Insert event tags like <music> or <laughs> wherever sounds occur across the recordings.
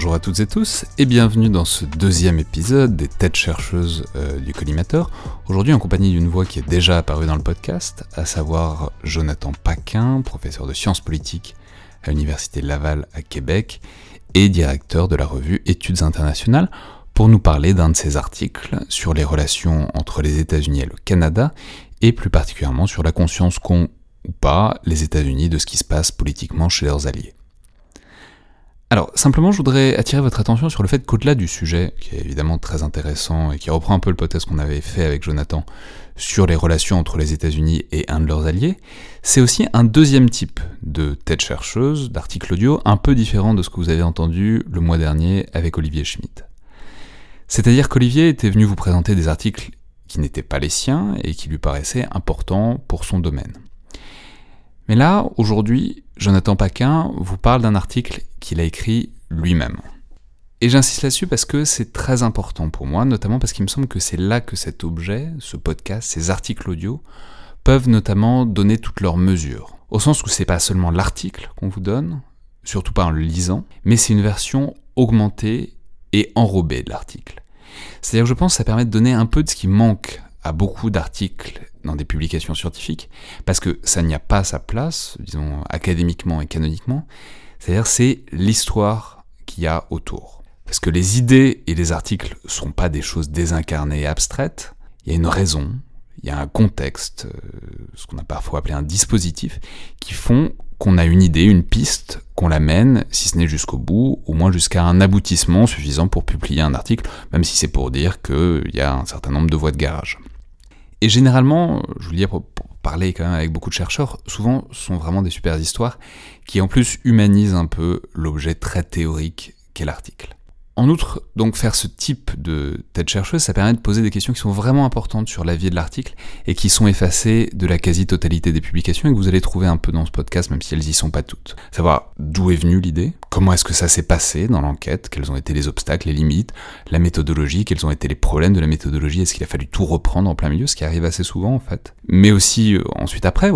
Bonjour à toutes et tous et bienvenue dans ce deuxième épisode des têtes chercheuses euh, du collimateur. Aujourd'hui en compagnie d'une voix qui est déjà apparue dans le podcast, à savoir Jonathan Paquin, professeur de sciences politiques à l'Université Laval à Québec et directeur de la revue Études internationales pour nous parler d'un de ses articles sur les relations entre les États-Unis et le Canada et plus particulièrement sur la conscience qu'ont ou pas les États-Unis de ce qui se passe politiquement chez leurs alliés. Alors, simplement, je voudrais attirer votre attention sur le fait qu'au-delà du sujet, qui est évidemment très intéressant et qui reprend un peu le podcast qu'on avait fait avec Jonathan sur les relations entre les États-Unis et un de leurs alliés, c'est aussi un deuxième type de tête chercheuse, d'article audio, un peu différent de ce que vous avez entendu le mois dernier avec Olivier Schmitt. C'est-à-dire qu'Olivier était venu vous présenter des articles qui n'étaient pas les siens et qui lui paraissaient importants pour son domaine. Mais là, aujourd'hui, Jonathan Paquin vous parle d'un article qu'il a écrit lui-même. Et j'insiste là-dessus parce que c'est très important pour moi, notamment parce qu'il me semble que c'est là que cet objet, ce podcast, ces articles audio, peuvent notamment donner toutes leurs mesures. Au sens où c'est pas seulement l'article qu'on vous donne, surtout pas en le lisant, mais c'est une version augmentée et enrobée de l'article. C'est-à-dire que je pense que ça permet de donner un peu de ce qui manque à beaucoup d'articles dans des publications scientifiques, parce que ça n'y a pas sa place, disons, académiquement et canoniquement, c'est-à-dire c'est l'histoire qu'il y a autour. Parce que les idées et les articles ne sont pas des choses désincarnées et abstraites, il y a une raison, il y a un contexte, euh, ce qu'on a parfois appelé un dispositif, qui font qu'on a une idée, une piste, qu'on la mène, si ce n'est jusqu'au bout, au moins jusqu'à un aboutissement suffisant pour publier un article, même si c'est pour dire qu'il y a un certain nombre de voies de garage. Et généralement, je vous le dis pour, parler quand même avec beaucoup de chercheurs, souvent sont vraiment des super histoires qui en plus humanisent un peu l'objet très théorique qu'est l'article. En outre, donc faire ce type de tête chercheuse, ça permet de poser des questions qui sont vraiment importantes sur la vie de l'article et qui sont effacées de la quasi-totalité des publications et que vous allez trouver un peu dans ce podcast, même si elles y sont pas toutes. Savoir d'où est venue l'idée, comment est-ce que ça s'est passé dans l'enquête, quels ont été les obstacles, les limites, la méthodologie, quels ont été les problèmes de la méthodologie, est-ce qu'il a fallu tout reprendre en plein milieu, ce qui arrive assez souvent en fait. Mais aussi euh, ensuite après,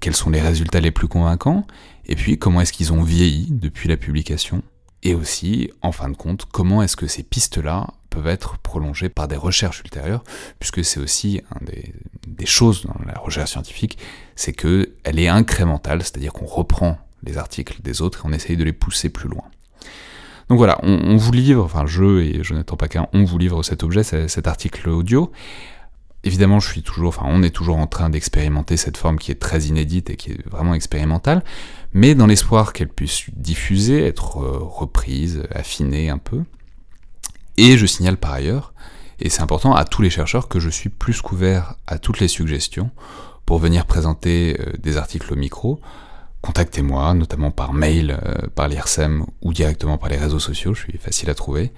quels sont les résultats les plus convaincants, et puis comment est-ce qu'ils ont vieilli depuis la publication et aussi, en fin de compte, comment est-ce que ces pistes-là peuvent être prolongées par des recherches ultérieures, puisque c'est aussi un des, choses dans la recherche scientifique, c'est qu'elle est incrémentale, c'est-à-dire qu'on reprend les articles des autres et on essaye de les pousser plus loin. Donc voilà, on, vous livre, enfin je et Jonathan Paquin, on vous livre cet objet, cet article audio. Évidemment, je suis toujours, enfin, on est toujours en train d'expérimenter cette forme qui est très inédite et qui est vraiment expérimentale, mais dans l'espoir qu'elle puisse diffuser, être euh, reprise, affinée un peu. Et je signale par ailleurs, et c'est important à tous les chercheurs, que je suis plus couvert à toutes les suggestions pour venir présenter euh, des articles au micro. Contactez-moi, notamment par mail, euh, par l'IRSEM ou directement par les réseaux sociaux, je suis facile à trouver,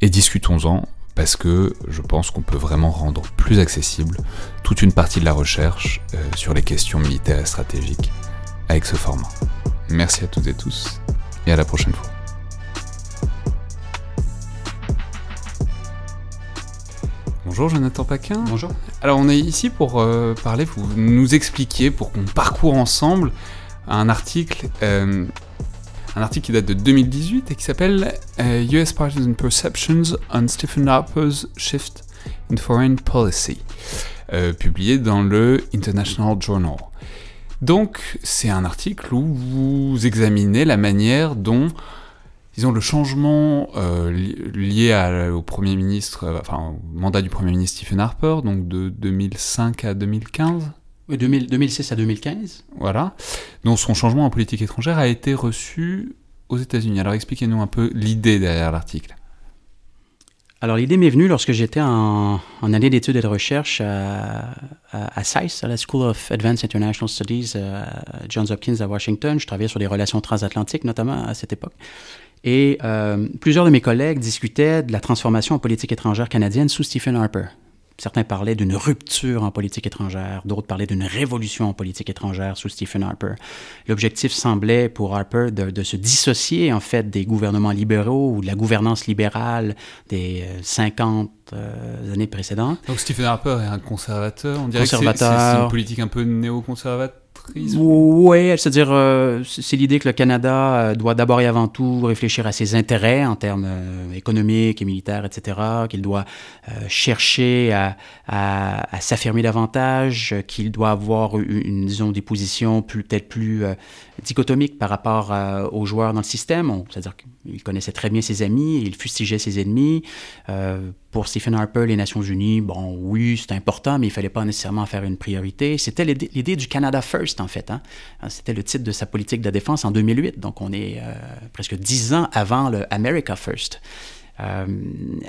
et discutons-en parce que je pense qu'on peut vraiment rendre plus accessible toute une partie de la recherche euh, sur les questions militaires et stratégiques avec ce format. Merci à toutes et tous et à la prochaine fois. Bonjour Jonathan Paquin. Bonjour. Alors on est ici pour euh, parler, vous nous expliquer, pour qu'on parcourt ensemble un article euh, un article qui date de 2018 et qui s'appelle euh, US Partisan Perceptions on Stephen Harper's Shift in Foreign Policy, euh, publié dans le International Journal. Donc, c'est un article où vous examinez la manière dont, disons, le changement euh, lié au Premier ministre, enfin, au mandat du Premier ministre Stephen Harper, donc de 2005 à 2015, 2006 à 2015. Voilà. dont son changement en politique étrangère a été reçu aux États-Unis. Alors expliquez-nous un peu l'idée derrière l'article. Alors l'idée m'est venue lorsque j'étais en, année d'études et de recherche à, à, SAIS, à la School of Advanced International Studies euh, à Johns Hopkins à Washington. Je travaillais sur les relations transatlantiques notamment à cette époque. Et euh, plusieurs de mes collègues discutaient de la transformation en politique étrangère canadienne sous Stephen Harper. Certains parlaient d'une rupture en politique étrangère, d'autres parlaient d'une révolution en politique étrangère sous Stephen Harper. L'objectif semblait pour Harper de, se dissocier en fait des gouvernements libéraux ou de la gouvernance libérale des 50 euh, euh, années précédentes. Donc Stephen Harper est un conservateur, on dirait que c'est une politique un peu néoconservatrice Oui, c'est-à-dire, euh, c'est l'idée que le Canada euh, doit d'abord et avant tout réfléchir à ses intérêts en termes euh, économiques et militaires, etc., qu'il doit chercher à, à, s'affirmer davantage, qu'il doit avoir une, disons, des positions peut-être plus dichotomiques par rapport aux joueurs dans le système. C'est-à-dire qu'il connaissait très bien ses amis, il fustigeait ses ennemis pour Stephen Harper, les Nations Unies, bon, oui, c'est important, mais il ne fallait pas nécessairement faire une priorité. C'était l'idée du Canada First, en fait. Hein. C'était le titre de sa politique de défense en 2008. Donc, on est euh, presque dix ans avant le America First. Euh,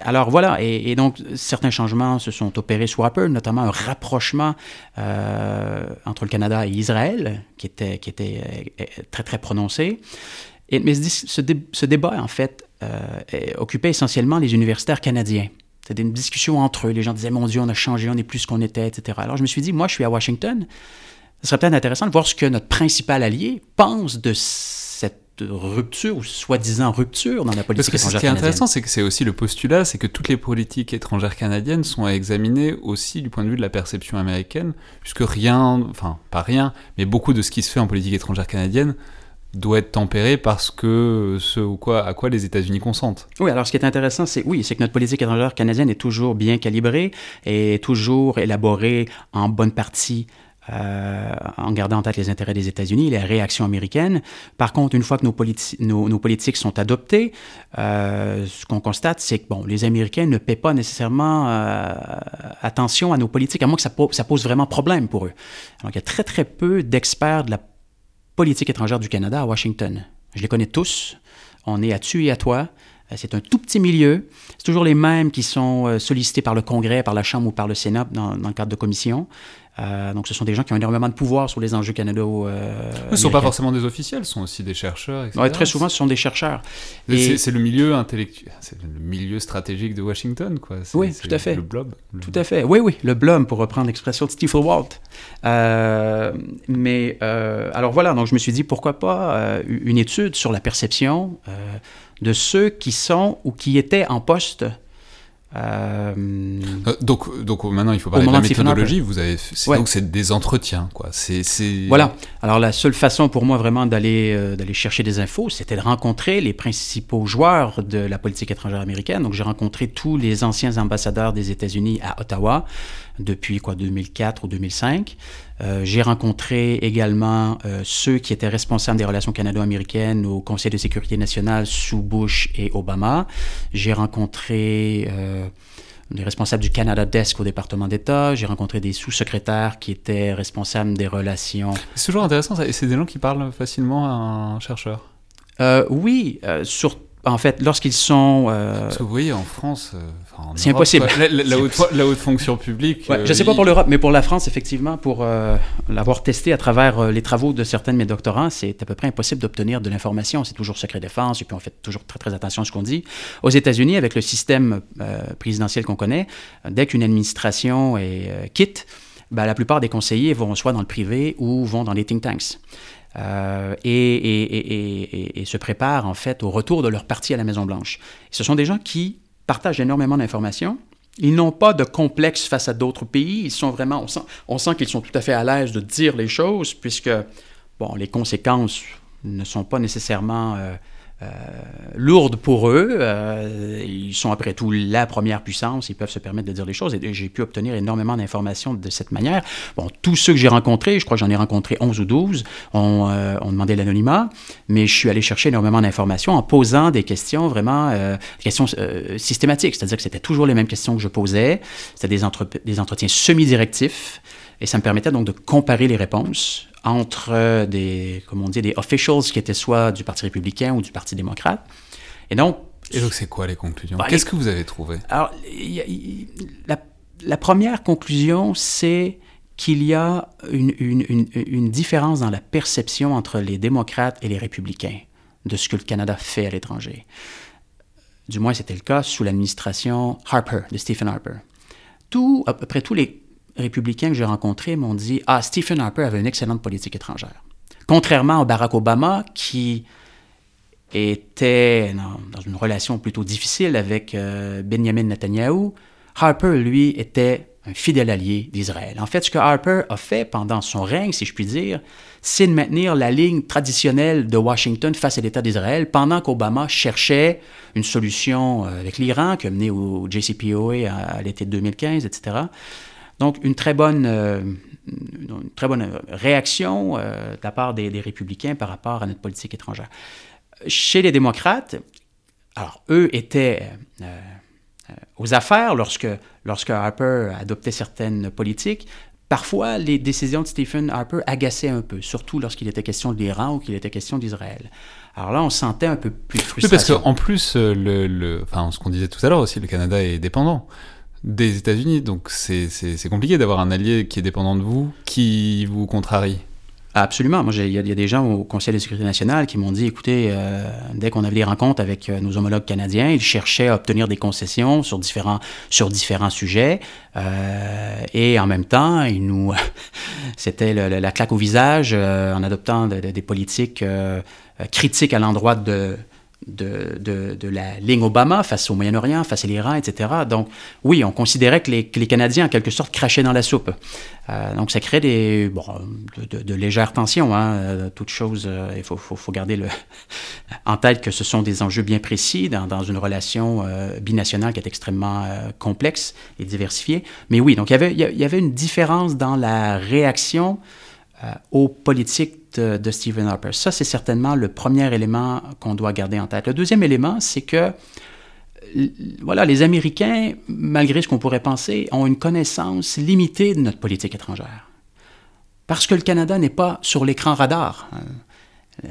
alors voilà, et, donc certains changements se sont opérés sous Harper, notamment un rapprochement euh, entre le Canada et Israël, qui était, qui était très très prononcé. Et, mais ce, ce, débat, en fait, occupait essentiellement les universitaires canadiens. C'était une discussion entre eux. Les gens disaient, mon Dieu, on a changé, on n'est plus ce qu'on était, etc. Alors je me suis dit, moi, je suis à Washington. Ce serait peut-être intéressant de voir ce que notre principal allié pense de cette rupture ou soi-disant rupture dans la politique étrangère canadienne. Ce qui est intéressant, c'est que c'est aussi le postulat, c'est que toutes les politiques étrangères canadiennes sont à examiner aussi du point de vue de la perception américaine, puisque rien, enfin pas rien, mais beaucoup de ce qui se fait en politique étrangère canadienne doit être tempéré parce que ce ou quoi, à quoi les États-Unis consentent. Oui, alors ce qui est intéressant, c'est oui, que notre politique étrangère canadienne est toujours bien calibrée et toujours élaborée en bonne partie euh, en gardant en tête les intérêts des États-Unis, les réactions américaines. Par contre, une fois que nos, nos, politiques sont adoptées, euh, ce qu'on constate, c'est que bon, les Américains ne paient pas nécessairement euh, attention à nos politiques, à moins que ça, ça, pose vraiment problème pour eux. Donc, il y a très, très peu d'experts de la politique étrangère du Canada à Washington. Je les connais tous. On est à tu et à toi. Euh, c'est un tout petit milieu. C'est toujours les mêmes qui sont euh, sollicités par le Congrès, par la Chambre ou par le Sénat dans, le cadre de commissions. Euh, donc, ce sont des gens qui ont énormément de pouvoir sur les enjeux canado. Euh, ce ne sont pas forcément des officiels, ce sont aussi des chercheurs. Etc. très souvent, ce sont des chercheurs. C'est le milieu intellectuel, c'est le milieu stratégique de Washington, quoi. Oui, tout à fait. Le blob. tout à fait. Oui, oui, le blob, pour reprendre l'expression de Stephen Walt. Euh, mais alors voilà, donc je me suis dit pourquoi pas une étude sur la perception de ceux qui sont ou qui étaient en poste euh, euh... donc, donc maintenant, il faut parler de la méthodologie. Vous avez, donc c'est des entretiens, quoi. C'est, voilà. Alors la seule façon pour moi vraiment d'aller euh, d'aller chercher des infos, c'était de rencontrer les principaux joueurs de la politique étrangère américaine. Donc j'ai rencontré tous les anciens ambassadeurs des États-Unis à Ottawa depuis quoi 2004 ou 2005. Euh, j'ai rencontré également euh, ceux qui étaient responsables des relations canado-américaines au Conseil de sécurité nationale sous Bush et Obama. J'ai rencontré euh, les responsables du Canada Desk au département d'État. J'ai rencontré des sous-secrétaires qui étaient responsables des relations. C'est toujours intéressant, c'est des gens qui parlent facilement à un chercheur. oui, surtout en fait, lorsqu'ils sont... Euh, Parce que vous voyez, en France... Euh, c'est impossible. <laughs> La, haute, fonction publique... je ne sais pas pour l'Europe, mais pour la France, effectivement, pour euh, l'avoir testé à travers les travaux de certains de mes doctorants, c'est à peu près impossible d'obtenir de l'information. C'est toujours secret défense, et puis on fait toujours très, très attention à ce qu'on dit. Aux États-Unis, avec le système présidentiel qu'on connaît, dès qu'une administration est quitte, ben, la plupart des conseillers vont soit dans le privé ou vont dans les think tanks. Euh, et, se préparent en fait au retour de leur parti à la Maison-Blanche. Ce sont des gens qui partagent énormément d'informations. Ils n'ont pas de complexe face à d'autres pays. Ils sont vraiment, on sent, qu'ils sont tout à fait à l'aise de dire les choses, puisque bon, les conséquences ne sont pas nécessairement euh, lourde pour eux. Euh, ils sont après tout la première puissance, ils peuvent se permettre de dire les choses et j'ai pu obtenir énormément d'informations de cette manière. Bon, tous ceux que j'ai rencontrés, je crois que j'en ai rencontré 11 ou 12, ont, euh, ont demandé l'anonymat, mais je suis allé chercher énormément d'informations en posant des questions vraiment, des questions systématiques, c'est-à-dire que c'était toujours les mêmes questions que je posais, c'était des entretiens semi-directifs. Et ça me permettait donc de comparer les réponses entre des, comme on dit, des officials qui étaient soit du Parti républicain ou du Parti démocrate. Et donc... Et donc, c'est quoi les conclusions? Bah, Qu'est-ce que vous avez trouvé? Alors, la, première conclusion, c'est qu'il y a une, une, une, différence dans la perception entre les démocrates et les républicains de ce que le Canada fait à l'étranger. Du moins, c'était le cas sous l'administration Harper, de Stephen Harper. Tout, à peu près tous les républicains que j'ai rencontrés m'ont dit Ah, Stephen Harper avait une excellente politique étrangère. Contrairement à Barack Obama, qui était dans, une relation plutôt difficile avec euh, Benjamin Netanyahu, Harper, lui, était un fidèle allié d'Israël. En fait, ce que Harper a fait pendant son règne, si je puis dire, c'est de maintenir la ligne traditionnelle de Washington face à l'État d'Israël, pendant qu'Obama cherchait une solution euh, avec l'Iran, qui a mené au JCPOA à, l'été 2015, etc. Donc, une très bonne, euh, une très bonne réaction euh, de la part des, des, républicains par rapport à notre politique étrangère. Chez les démocrates, alors, eux étaient euh, aux affaires lorsque, lorsque Harper adoptait certaines politiques. Parfois, les décisions de Stephen Harper agaçaient un peu, surtout lorsqu'il était question de l'Iran ou qu'il était question d'Israël. Alors là, on sentait un peu plus de frustration. Oui, parce qu'en plus, euh, le, le, enfin, ce qu'on disait tout à l'heure aussi, le Canada est dépendant des États-Unis, donc c'est compliqué d'avoir un allié qui est dépendant de vous, qui vous contrarie. Absolument. Moi, il y, a des gens au Conseil de sécurité nationale qui m'ont dit, écoutez, euh, dès qu'on avait des rencontres avec euh, nos homologues canadiens, ils cherchaient à obtenir des concessions sur différents, sur différents sujets. Euh, et en même temps, ils nous, <laughs> c'était la claque au visage en adoptant des politiques critiques à l'endroit de de, la ligne Obama face au Moyen-Orient, face à l'Iran, etc. Donc, oui, on considérait que les, Canadiens, en quelque sorte, crachaient dans la soupe. Euh, donc, ça crée des, bon, de, légères tensions. Hein. Euh, toute chose, euh, il faut, garder le, <laughs> en tête que ce sont des enjeux bien précis dans, une relation binationale qui est extrêmement complexe et diversifiée. Mais oui, donc y avait, il y avait une différence dans la réaction aux politiques de, Stephen Harper. Ça, c'est certainement le premier élément qu'on doit garder en tête. Le deuxième élément, c'est que voilà, les Américains, malgré ce qu'on pourrait penser, ont une connaissance limitée de notre politique étrangère. Parce que le Canada n'est pas sur l'écran radar. Euh,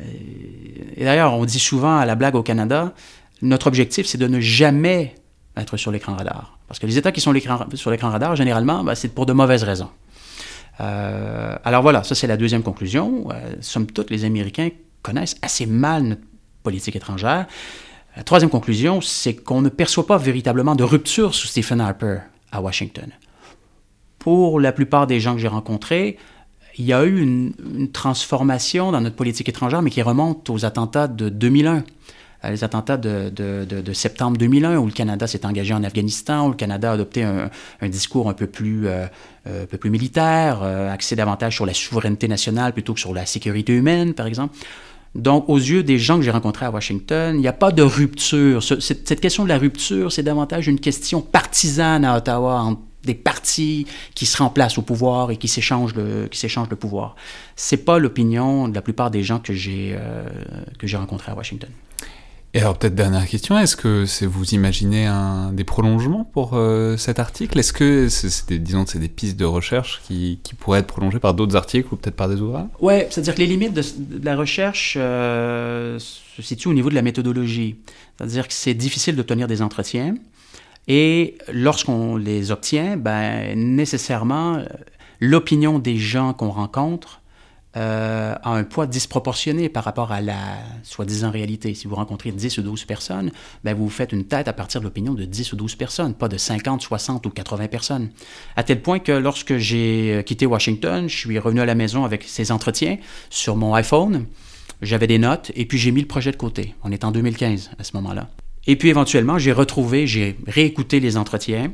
et d'ailleurs, on dit souvent à la blague au Canada, notre objectif, c'est de ne jamais être sur l'écran radar. Parce que les États qui sont sur l'écran radar, généralement, ben, c'est pour de mauvaises raisons. Euh, alors voilà, ça c'est la deuxième conclusion. Euh, somme toute, les Américains connaissent assez mal notre politique étrangère. La troisième conclusion, c'est qu'on ne perçoit pas véritablement de rupture sous Stephen Harper à Washington. Pour la plupart des gens que j'ai rencontrés, il y a eu une, une, transformation dans notre politique étrangère, mais qui remonte aux attentats de 2001 les attentats de, septembre 2001, où le Canada s'est engagé en Afghanistan, où le Canada a adopté un, discours un peu plus, euh, euh militaire, euh, axé davantage sur la souveraineté nationale plutôt que sur la sécurité humaine, par exemple. Donc, aux yeux des gens que j'ai rencontrés à Washington, il n'y a pas de rupture. Cette question de la rupture, c'est davantage une question partisane à Ottawa entre des partis qui se remplacent au pouvoir et qui s'échangent le, qui s'échangent le pouvoir. C'est pas l'opinion de la plupart des gens que j'ai rencontrés à Washington. Et alors peut-être dernière question, est-ce que vous imaginez des prolongements pour euh, cet article? Est-ce que c'est des, c'est des pistes de recherche qui, pourraient être prolongées par d'autres articles ou peut-être par des ouvrages? Ouais, c'est-à-dire que les limites de, la recherche euh, se situent au niveau de la méthodologie. C'est-à-dire que c'est difficile d'obtenir des entretiens et lorsqu'on les obtient, ben nécessairement l'opinion des gens qu'on rencontre euh, a un poids disproportionné par rapport à la soi-disant réalité. Si vous rencontrez 10 ou 12 personnes, ben vous faites une tête à partir de l'opinion de 10 ou 12 personnes, pas de 50, 60 ou 80 personnes. À tel point que lorsque j'ai quitté Washington, je suis revenu à la maison avec ces entretiens sur mon iPhone, j'avais des notes et puis j'ai mis le projet de côté. On est en 2015 à ce moment-là. Et puis éventuellement, j'ai retrouvé, j'ai réécouté les entretiens.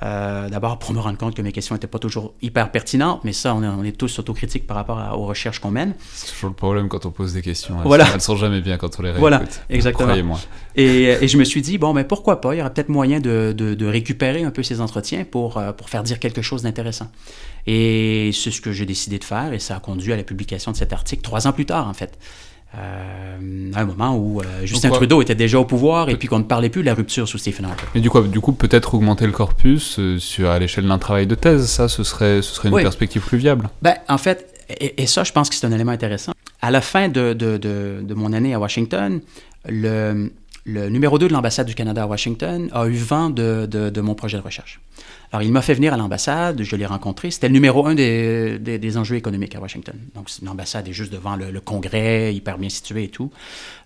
Euh, d'abord pour me rendre compte que mes questions n'étaient pas toujours hyper pertinentes, mais ça, on est, tous autocritiques par rapport aux recherches qu'on mène. C'est toujours le problème quand on pose des questions. Elles, voilà. elles sont jamais bien quand on les réécoute. Voilà, exactement. Croyez-moi. Et, et, je me suis dit, bon, mais pourquoi pas, il y aura peut-être moyen de, de, de, récupérer un peu ces entretiens pour, euh, pour faire dire quelque chose d'intéressant. Et c'est ce que j'ai décidé de faire, et ça a conduit à la publication de cet article trois ans plus tard, en fait. Euh, à un moment où euh, Justin Trudeau était déjà au pouvoir et puis qu'on ne parlait plus de la rupture sous Stephen Harper. Mais du coup, du coup peut-être augmenter le corpus euh, sur, à l'échelle d'un travail de thèse, ça, ce serait, ce serait une perspective plus viable ben, En fait, et, et, ça, je pense que c'est un élément intéressant. À la fin de, de, de, de mon année à Washington, le, le numéro 2 de l'ambassade du Canada à Washington a eu vent de, de, mon projet de recherche. Alors, il m'a fait venir à l'ambassade, je l'ai rencontré. C'était le numéro un des, des, enjeux économiques à Washington. Donc, l'ambassade est juste devant le, Congrès, hyper bien situé et tout.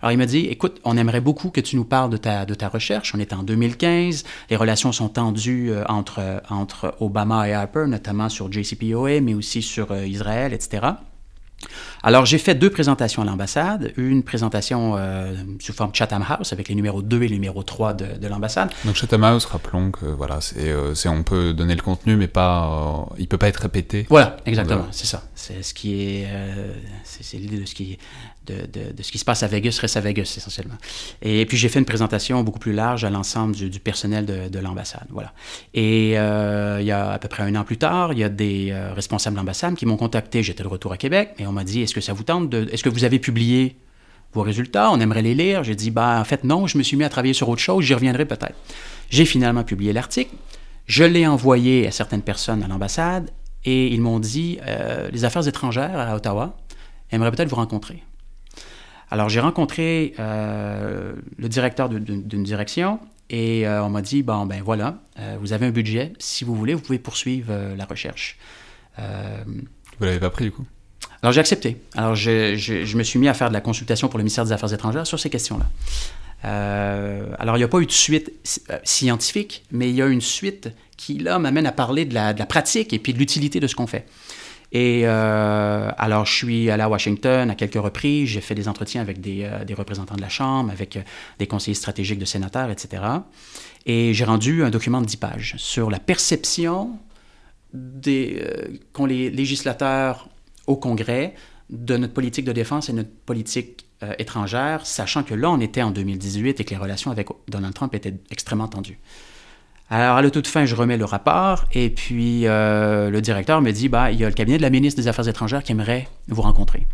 Alors, il m'a dit, écoute, on aimerait beaucoup que tu nous parles de ta, de ta recherche. On est en 2015, les relations sont tendues euh, entre, entre Obama et Harper, notamment sur JCPOA, mais aussi sur euh, Israël, etc. Alors, j'ai fait deux présentations à l'ambassade. Une présentation euh, sous forme Chatham House avec les numéros 2 et les numéros 3 de, de l'ambassade. Donc, Chatham House, rappelons que voilà, c'est, euh, on peut donner le contenu, mais pas, euh, il peut pas être répété. Voilà, exactement, c'est ça. C'est ce qui est, c'est, c'est l'idée de ce qui, de, ce qui se passe à Vegas reste à Vegas essentiellement. Et puis j'ai fait une présentation beaucoup plus large à l'ensemble du, personnel de, de, l'ambassade, voilà. Et euh, il y a à peu près un an plus tard, il y a des euh, responsables de l'ambassade qui m'ont contacté. J'étais de retour à Québec, et on m'a dit est-ce que ça vous tente est-ce que vous avez publié vos résultats? On aimerait les lire. J'ai dit bah en fait non, je me suis mis à travailler sur autre chose. J'y reviendrai peut-être. J'ai finalement publié l'article. Je l'ai envoyé à certaines personnes à l'ambassade et ils m'ont dit euh, les affaires étrangères à Ottawa aimeraient peut-être vous rencontrer. Alors, j'ai rencontré euh, le directeur d'une direction et euh, on m'a dit bon, ben voilà, euh, vous avez un budget. Si vous voulez, vous pouvez poursuivre la recherche. Vous l'avez pas pris, du coup? Alors, j'ai accepté. Alors, je, je, je, me suis mis à faire de la consultation pour le ministère des Affaires étrangères sur ces questions-là. Alors, il n'y a pas eu de suite scientifique, mais il y a une suite qui, là, m'amène à parler de la, de la, pratique et puis de l'utilité de ce qu'on fait. Et euh, alors, je suis allé à Washington à quelques reprises. J'ai fait des entretiens avec des, euh, représentants de la Chambre, avec euh, des conseillers stratégiques de sénateurs, etc. Et j'ai rendu un document de 10 pages sur la perception qu'ont les législateurs au Congrès de notre politique de défense et notre politique étrangère, sachant que là, on était en 2018 et que les relations avec Donald Trump étaient extrêmement tendues. Alors, à la toute fin, je remets le rapport et puis euh, le directeur me dit bah, il y a le cabinet de la ministre des Affaires étrangères qui aimerait vous rencontrer.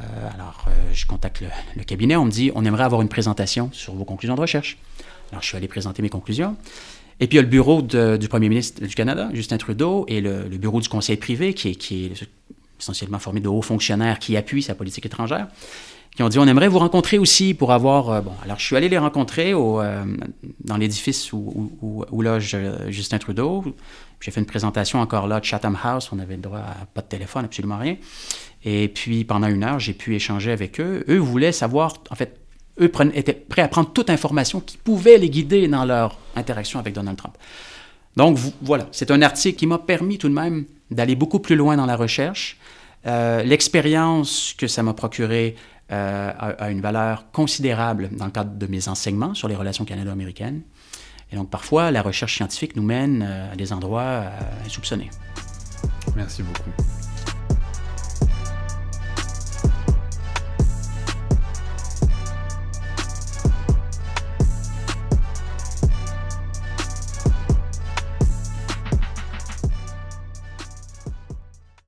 Euh, alors, euh, je contacte le, cabinet, on me dit on aimerait avoir une présentation sur vos conclusions de recherche. Alors, je suis allé présenter mes conclusions. Et puis, il y a le bureau du premier ministre du Canada, Justin Trudeau, et le, bureau du conseil privé, qui est essentiellement formé de hauts fonctionnaires qui appuient sa politique étrangère qui ont dit on aimerait vous rencontrer aussi pour avoir. Euh, bon, alors je suis allé les rencontrer au, euh, dans l'édifice où, loge Justin Trudeau. J'ai fait une présentation encore là de Chatham House. On avait le droit à pas de téléphone, absolument rien. Et puis pendant une heure, j'ai pu échanger avec eux. Eux voulaient savoir, en fait, eux étaient prêts à prendre toute information qui pouvait les guider dans leur interaction avec Donald Trump. Donc voilà, c'est un article qui m'a permis tout de même d'aller beaucoup plus loin dans la recherche. Euh, L'expérience que ça m'a procuré euh, a, a, une valeur considérable dans le cadre de mes enseignements sur les relations canado-américaines. Et donc parfois, la recherche scientifique nous mène euh, à des endroits euh, insoupçonnés. Merci beaucoup.